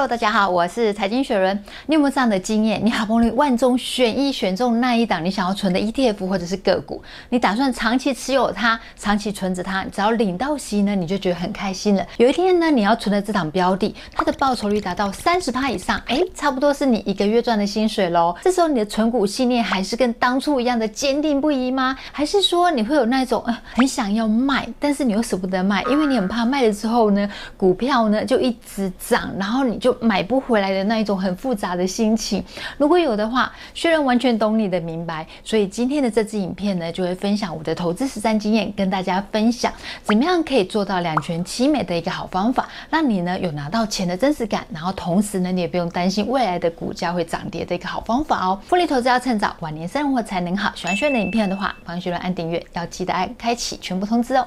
Hello，大家好，我是财经雪伦。你有没有这样的经验？你好不容易万中选一选中那一档你想要存的 ETF 或者是个股，你打算长期持有它，长期存着它，只要领到息呢，你就觉得很开心了。有一天呢，你要存的这档标的，它的报酬率达到三十趴以上，哎，差不多是你一个月赚的薪水喽。这时候你的存股信念还是跟当初一样的坚定不移吗？还是说你会有那种很想要卖，但是你又舍不得卖，因为你很怕卖了之后呢，股票呢就一直涨，然后你就就买不回来的那一种很复杂的心情，如果有的话，薛伦完全懂你的明白。所以今天的这支影片呢，就会分享我的投资实战经验，跟大家分享怎么样可以做到两全其美的一个好方法，让你呢有拿到钱的真实感，然后同时呢你也不用担心未来的股价会涨跌的一个好方法哦。复利投资要趁早，晚年生活才能好。喜欢薛伦影片的话，帮薛伦按订阅，要记得按开启全部通知哦。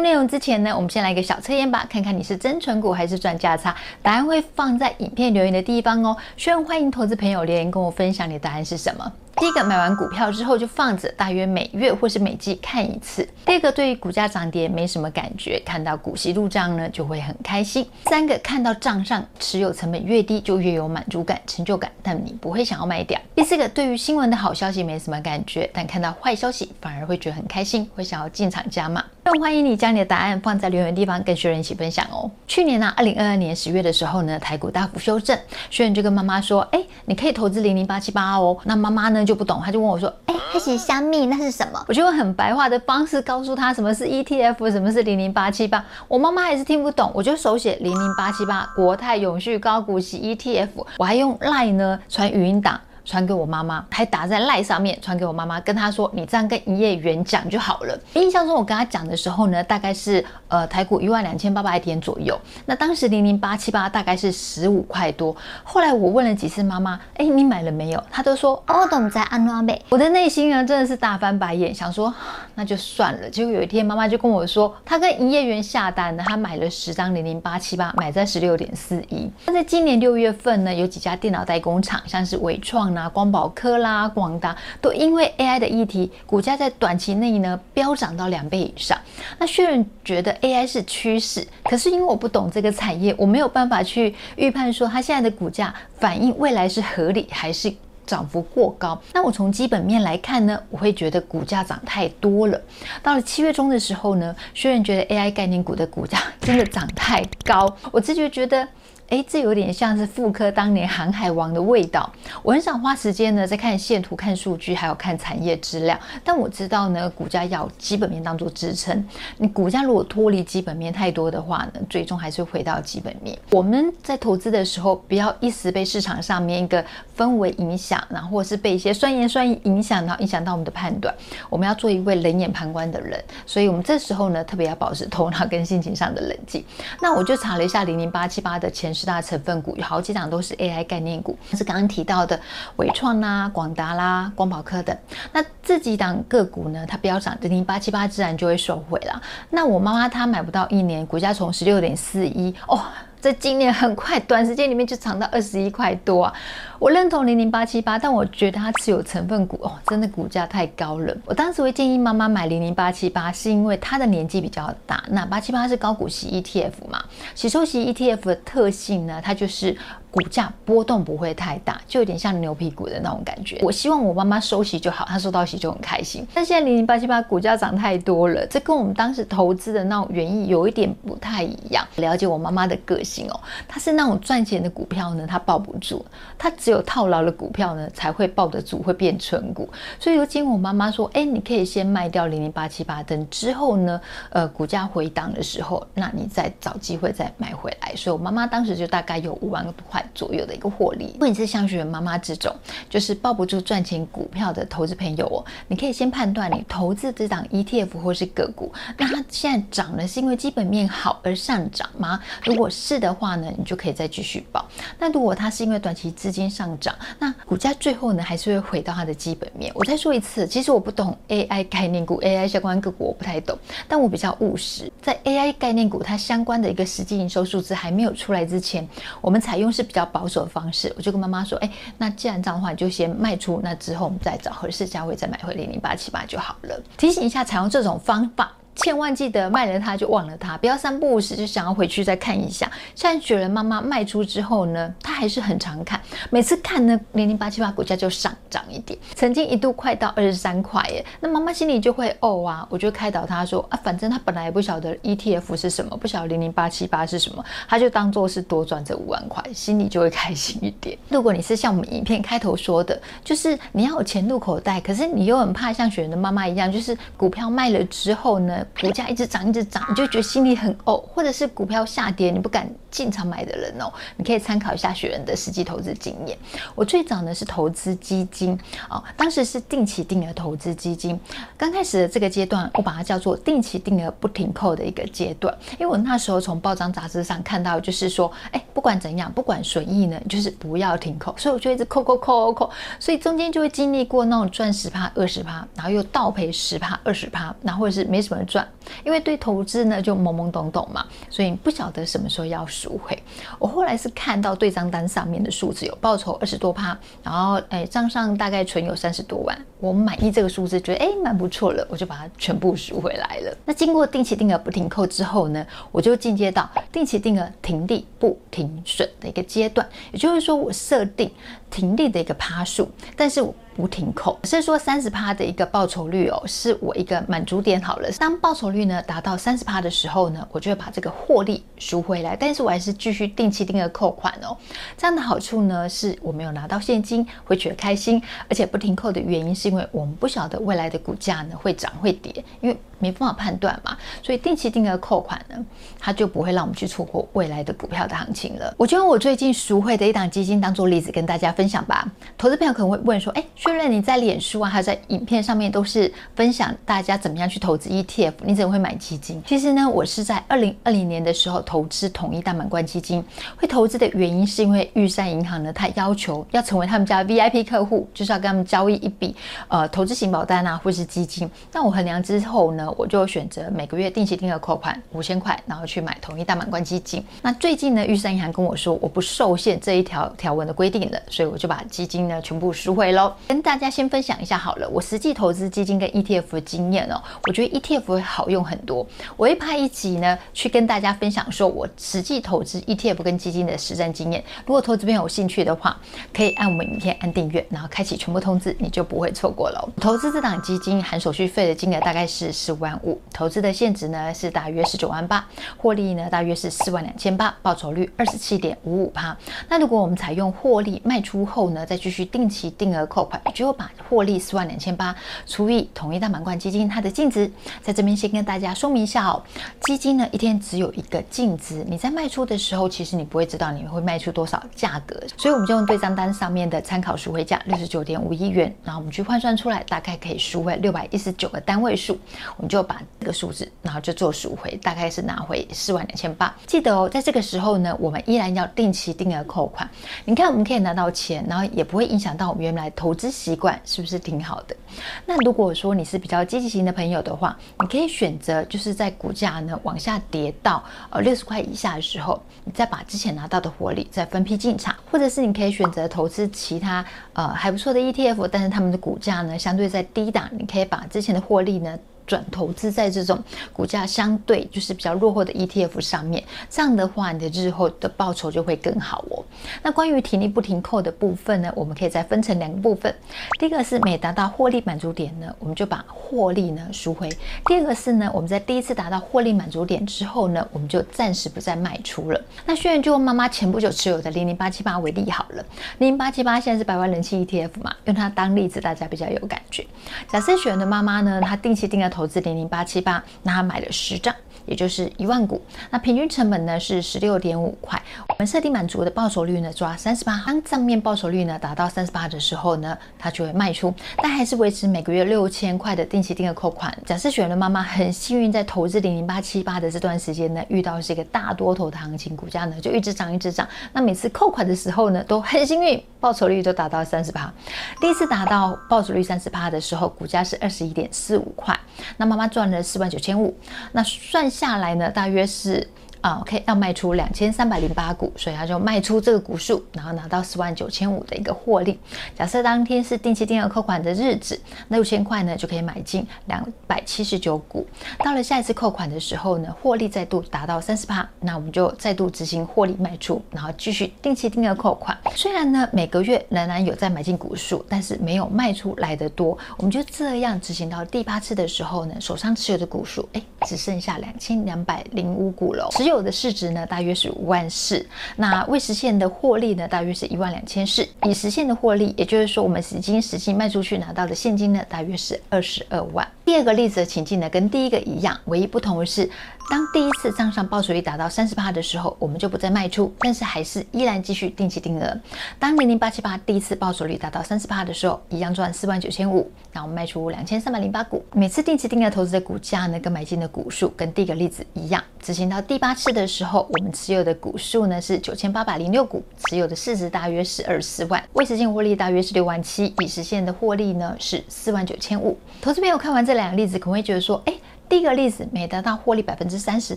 内容之前呢，我们先来一个小测验吧，看看你是真存股还是赚价差。答案会放在影片留言的地方哦。希望欢迎投资朋友留言跟我分享你的答案是什么。第一个，买完股票之后就放着，大约每月或是每季看一次。第二个，对于股价涨跌没什么感觉，看到股息入账呢就会很开心。三个，看到账上持有成本越低就越有满足感、成就感，但你不会想要卖掉。第四个，对于新闻的好消息没什么感觉，但看到坏消息反而会觉得很开心，会想要进场加码。更欢迎你将你的答案放在留言地方跟学员一起分享哦。去年呢、啊，二零二二年十月的时候呢，台股大幅修正，学员就跟妈妈说：“哎，你可以投资零零八七八哦。”那妈妈呢就不懂，他就问我说：“哎，他写香蜜那是什么？”我就用很白话的方式告诉他什么是 ETF，什么是零零八七八。我妈妈还是听不懂，我就手写零零八七八国泰永续高股息 ETF，我还用 LINE 呢传语音档。传给我妈妈，还打在赖上面传给我妈妈，跟她说：“你这样跟营业员讲就好了。”印象中我跟她讲的时候呢，大概是呃台股一万两千八百点左右。那当时零零八七八大概是十五块多。后来我问了几次妈妈：“哎，你买了没有？”她都说：“哦，懂在安诺贝。”我的内心呢真的是大翻白眼，想说那就算了。结果有一天妈妈就跟我说，她跟营业员下单了，她买了十张零零八七八，买在十六点四一。那在今年六月份呢，有几家电脑代工厂，像是伟创。啊，光宝科啦、广达都因为 AI 的议题，股价在短期内呢飙涨到两倍以上。那薛仁觉得 AI 是趋势，可是因为我不懂这个产业，我没有办法去预判说它现在的股价反映未来是合理还是涨幅过高。那我从基本面来看呢，我会觉得股价涨太多了。到了七月中的时候呢，雪伦觉得 AI 概念股的股价真的涨太高，我直觉觉得。哎，这有点像是妇科当年航海王的味道。我很少花时间呢在看线图、看数据，还有看产业资料。但我知道呢，股价要基本面当做支撑。你股价如果脱离基本面太多的话呢，最终还是回到基本面。我们在投资的时候，不要一时被市场上面一个氛围影响，然后或是被一些酸言酸语影响到，影响到我们的判断。我们要做一位冷眼旁观的人。所以我们这时候呢，特别要保持头脑跟心情上的冷静。那我就查了一下零零八七八的前。十大成分股有好几档都是 AI 概念股，是刚刚提到的纬创啦、广达啦、光宝科等。那这几档个股呢，它飙涨，零零八七八自然就会受惠了。那我妈妈她买不到一年，股价从十六点四一哦。在今年很快，短时间里面就涨到二十一块多啊！我认同零零八七八，但我觉得它持有成分股哦，真的股价太高了。我当时会建议妈妈买零零八七八，是因为它的年纪比较大。那八七八是高股息 ETF 嘛，息收息 ETF 的特性呢，它就是。股价波动不会太大，就有点像牛皮股的那种感觉。我希望我妈妈收息就好，她收到息就很开心。但现在零零八七八股价涨太多了，这跟我们当时投资的那种原意有一点不太一样。了解我妈妈的个性哦，她是那种赚钱的股票呢，她抱不住；她只有套牢的股票呢，才会抱得住，会变存股。所以如今我妈妈说：“哎，你可以先卖掉零零八七八，等之后呢，呃，股价回档的时候，那你再找机会再买回来。”所以我妈妈当时就大概有五万块。左右的一个获利。如果你是像雪伦妈妈这种，就是抱不住赚钱股票的投资朋友哦，你可以先判断你投资这档 ETF 或是个股，那它现在涨了是因为基本面好而上涨吗？如果是的话呢，你就可以再继续抱。那如果它是因为短期资金上涨，那股价最后呢还是会回到它的基本面。我再说一次，其实我不懂 AI 概念股、AI 相关个股，我不太懂，但我比较务实。在 AI 概念股它相关的一个实际营收数字还没有出来之前，我们采用是比较保守的方式，我就跟妈妈说：“哎，那既然这样的话，你就先卖出，那之后我们再找合适价位再买回零零八七八就好了。”提醒一下，采用这种方法。千万记得卖了它就忘了它，不要三不五时就想要回去再看一下。现在雪人妈妈卖出之后呢，她还是很常看，每次看呢零零八七八股价就上涨一点，曾经一度快到二十三块耶。那妈妈心里就会哦啊，我就开导她说啊，反正她本来也不晓得 ETF 是什么，不晓得零零八七八是什么，她就当做是多赚这五万块，心里就会开心一点。如果你是像我们影片开头说的，就是你要有钱入口袋，可是你又很怕像雪人的妈妈一样，就是股票卖了之后呢，股价一直涨一直涨，你就觉得心里很哦，或者是股票下跌你不敢进场买的人哦，你可以参考一下雪人的实际投资经验。我最早呢是投资基金哦，当时是定期定额投资基金。刚开始的这个阶段，我把它叫做定期定额不停扣的一个阶段，因为我那时候从报章杂志上看到，就是说，哎，不管怎样，不管损益呢，就是不要停扣，所以我就一直扣扣扣扣扣，所以中间就会经历过那种赚十趴、二十趴，然后又倒赔十趴、二十趴，然后或者是没什么赚，因为对投资呢就懵懵懂懂嘛，所以不晓得什么时候要赎回。我后来是看到对账单上面的数字有报酬二十多趴，然后哎账上大概存有三十多万，我满意这个数字，觉得哎蛮不错了，我就把它全部赎回来了。那经过定期定额不停扣之后呢，我就进阶到定期定额停利不停损的一个阶段，也就是说我设定停利的一个趴数，但是我。不停扣，只是说三十趴的一个报酬率哦，是我一个满足点好了。当报酬率呢达到三十趴的时候呢，我就会把这个获利赎回来，但是我还是继续定期定额扣款哦。这样的好处呢，是我没有拿到现金，会觉得开心，而且不停扣的原因是因为我们不晓得未来的股价呢会涨会跌，因为没办法判断嘛，所以定期定额扣款呢，它就不会让我们去错过未来的股票的行情了。我就用我最近赎回的一档基金当做例子跟大家分享吧。投资朋友可能会问说，哎。确认你在脸书啊，还有在影片上面都是分享大家怎么样去投资 ETF，你怎么会买基金？其实呢，我是在二零二零年的时候投资统一大满贯基金。会投资的原因是因为玉山银行呢，它要求要成为他们家 VIP 客户，就是要跟他们交易一笔呃投资型保单啊，或是基金。那我衡量之后呢，我就选择每个月定期定额扣款五千块，然后去买统一大满贯基金。那最近呢，玉山银行跟我说我不受限这一条条文的规定了，所以我就把基金呢全部赎回喽。大家先分享一下好了，我实际投资基金跟 ETF 的经验哦，我觉得 ETF 会好用很多。我会拍一集呢，去跟大家分享说我实际投资 ETF 跟基金的实战经验。如果投资朋友有兴趣的话，可以按我们影片按订阅，然后开启全部通知，你就不会错过了。投资这档基金含手续费的金额大概是十五万五，投资的现值呢是大约十九万八，获利呢大约是四万两千八，报酬率二十七点五五趴。那如果我们采用获利卖出后呢，再继续定期定额扣款，就把获利四万两千八除以统一大满贯基金，它的净值，在这边先跟大家说明一下哦。基金呢，一天只有一个净值，你在卖出的时候，其实你不会知道你会卖出多少价格，所以我们就用对账单上面的参考赎回价六十九点五亿元，然后我们去换算出来，大概可以赎回六百一十九个单位数，我们就把这个数字，然后就做赎回，大概是拿回四万两千八。记得哦，在这个时候呢，我们依然要定期定额扣款。你看，我们可以拿到钱，然后也不会影响到我们原来投资习惯。是不是挺好的？那如果说你是比较积极型的朋友的话，你可以选择就是在股价呢往下跌到呃六十块以下的时候，你再把之前拿到的获利再分批进场，或者是你可以选择投资其他呃还不错的 ETF，但是他们的股价呢相对在低档，你可以把之前的获利呢。转投资在这种股价相对就是比较落后的 ETF 上面，这样的话，你的日后的报酬就会更好哦。那关于停利不停扣的部分呢，我们可以再分成两个部分。第一个是每达到获利满足点呢，我们就把获利呢赎回；第二个是呢，我们在第一次达到获利满足点之后呢，我们就暂时不再卖出了。那轩辕就用妈妈前不久持有的零零八七八为例好了，零零八七八现在是百万人气 ETF 嘛，用它当例子，大家比较有感觉。假设轩辕的妈妈呢，她定期定额投资零零八七八，那他买了十张，也就是一万股，那平均成本呢是十六点五块。我们设定满足的报酬率呢，抓三十八。当账面报酬率呢达到三十八的时候呢，它就会卖出，但还是维持每个月六千块的定期定额扣款。假设雪的妈妈很幸运，在投资零零八七八的这段时间呢，遇到是一个大多头的行情，股价呢就一直涨一直涨。那每次扣款的时候呢，都很幸运，报酬率都达到三十八。第一次达到报酬率三十八的时候，股价是二十一点四五块。那妈妈赚了四万九千五，那算下来呢，大约是啊，OK，要卖出两千三百零八股，所以他就卖出这个股数，然后拿到四万九千五的一个获利。假设当天是定期定额扣款的日子，那六千块呢就可以买进两百七十九股。到了下一次扣款的时候呢，获利再度达到三十趴，那我们就再度执行获利卖出，然后继续定期定额扣款。虽然呢每个月仍然有在买进股数，但是没有卖出来的多。我们就这样执行到第八次的时候呢，手上持有的股数哎只剩下两千两百零五股了。有的市值呢，大约是五万四，那未实现的获利呢，大约是一万两千四。已实现的获利，也就是说我们已经实际卖出去拿到的现金呢，大约是二十二万。第二个例子的情境呢，跟第一个一样，唯一不同的是，当第一次账上报酬率达到三十趴的时候，我们就不再卖出，但是还是依然继续定期定额。当零零八七八第一次报酬率达到三十趴的时候，一样赚四万九千五，那我们卖出两千三百零八股。每次定期定额投资的股价呢，跟买进的股数跟第一个例子一样。执行到第八次的时候，我们持有的股数呢是九千八百零六股，持有的市值大约是二十四万，未实现获利大约是六万七，已实现的获利呢是四万九千五。投资朋友看完这两个例子，可能会觉得说，哎。第一个例子，每达到获利百分之三十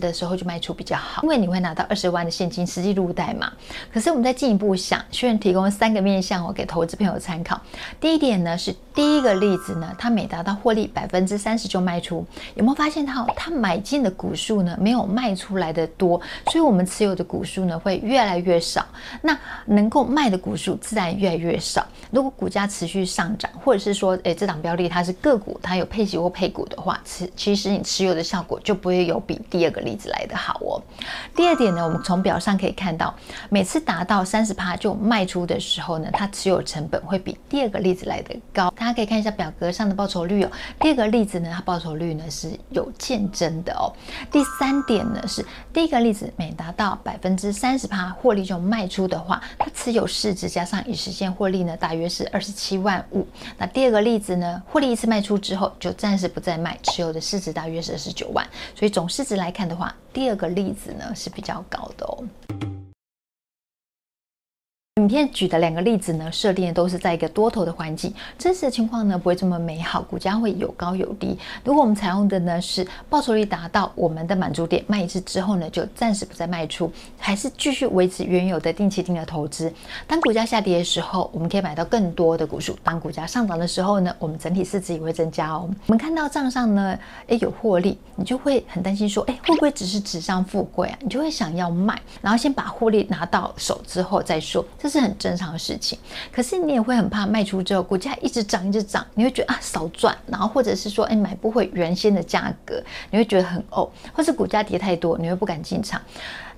的时候就卖出比较好，因为你会拿到二十万的现金实际入袋嘛。可是我们再进一步想，学员提供三个面向，我给投资朋友参考。第一点呢是第一个例子呢，它每达到获利百分之三十就卖出，有没有发现它它买进的股数呢没有卖出来的多，所以我们持有的股数呢会越来越少，那能够卖的股数自然越来越少。如果股价持续上涨，或者是说，诶这档标的它是个股，它有配息或配股的话，其其实持有的效果就不会有比第二个例子来得好哦。第二点呢，我们从表上可以看到，每次达到三十趴就卖出的时候呢，它持有成本会比第二个例子来得高。大家可以看一下表格上的报酬率哦。第二个例子呢，它报酬率呢是有见真的哦。第三点呢是第一个例子，每达到百分之三十趴获利就卖出的话，它持有市值加上已实现获利呢，大约是二十七万五。那第二个例子呢，获利一次卖出之后就暂时不再卖，持有的市值大约约是二十九万，所以总市值来看的话，第二个例子呢是比较高的哦。影片举的两个例子呢，设定的都是在一个多头的环境，真实的情况呢不会这么美好，股价会有高有低。如果我们采用的呢是报酬率达到我们的满足点，卖一次之后呢就暂时不再卖出，还是继续维持原有的定期定额投资。当股价下跌的时候，我们可以买到更多的股数；当股价上涨的时候呢，我们整体市值也会增加哦。我们看到账上呢，诶有获利，你就会很担心说，诶会不会只是纸上富贵啊？你就会想要卖，然后先把获利拿到手之后再说。这是很正常的事情，可是你也会很怕卖出之后股价一直涨一直涨，你会觉得啊少赚，然后或者是说哎买不回原先的价格，你会觉得很呕，或是股价跌太多，你会不敢进场。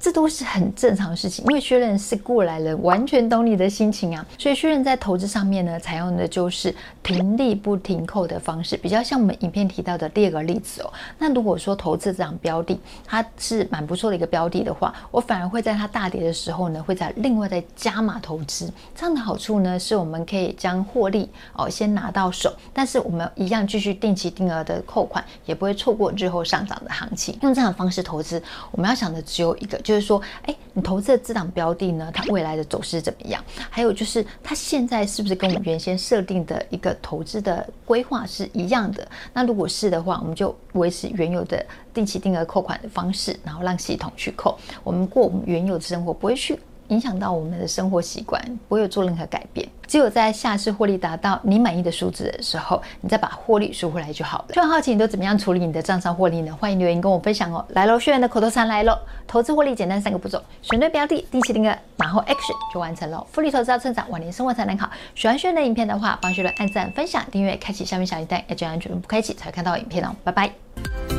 这都是很正常的事情，因为薛仁是过来人，完全懂你的心情啊。所以薛仁在投资上面呢，采用的就是停利不停扣的方式，比较像我们影片提到的第二个例子哦。那如果说投资这档标的它是蛮不错的一个标的的话，我反而会在它大跌的时候呢，会在另外再加码投资。这样的好处呢，是我们可以将获利哦先拿到手，但是我们一样继续定期定额的扣款，也不会错过日后上涨的行情。用这样的方式投资，我们要想的只有一个，就。就是说，哎，你投资的资产标的呢，它未来的走势怎么样？还有就是，它现在是不是跟我们原先设定的一个投资的规划是一样的？那如果是的话，我们就维持原有的定期定额扣款的方式，然后让系统去扣，我们过我们原有的生活，不会去。影响到我们的生活习惯，不会有做任何改变。只有在下次获利达到你满意的数字的时候，你再把获利赎回来就好了。就很好奇你都怎么样处理你的账上获利呢？欢迎留言跟我分享哦。来喽，学员的口头禅来喽。投资获利简单三个步骤：选对标的，定期定额，然后 action 就完成了。复利投资要成长，晚年生活才能好。喜欢学员的影片的话，帮学员按赞、分享、订阅，开启下面小铃铛，要记得全部不开启才会看到影片哦。拜拜。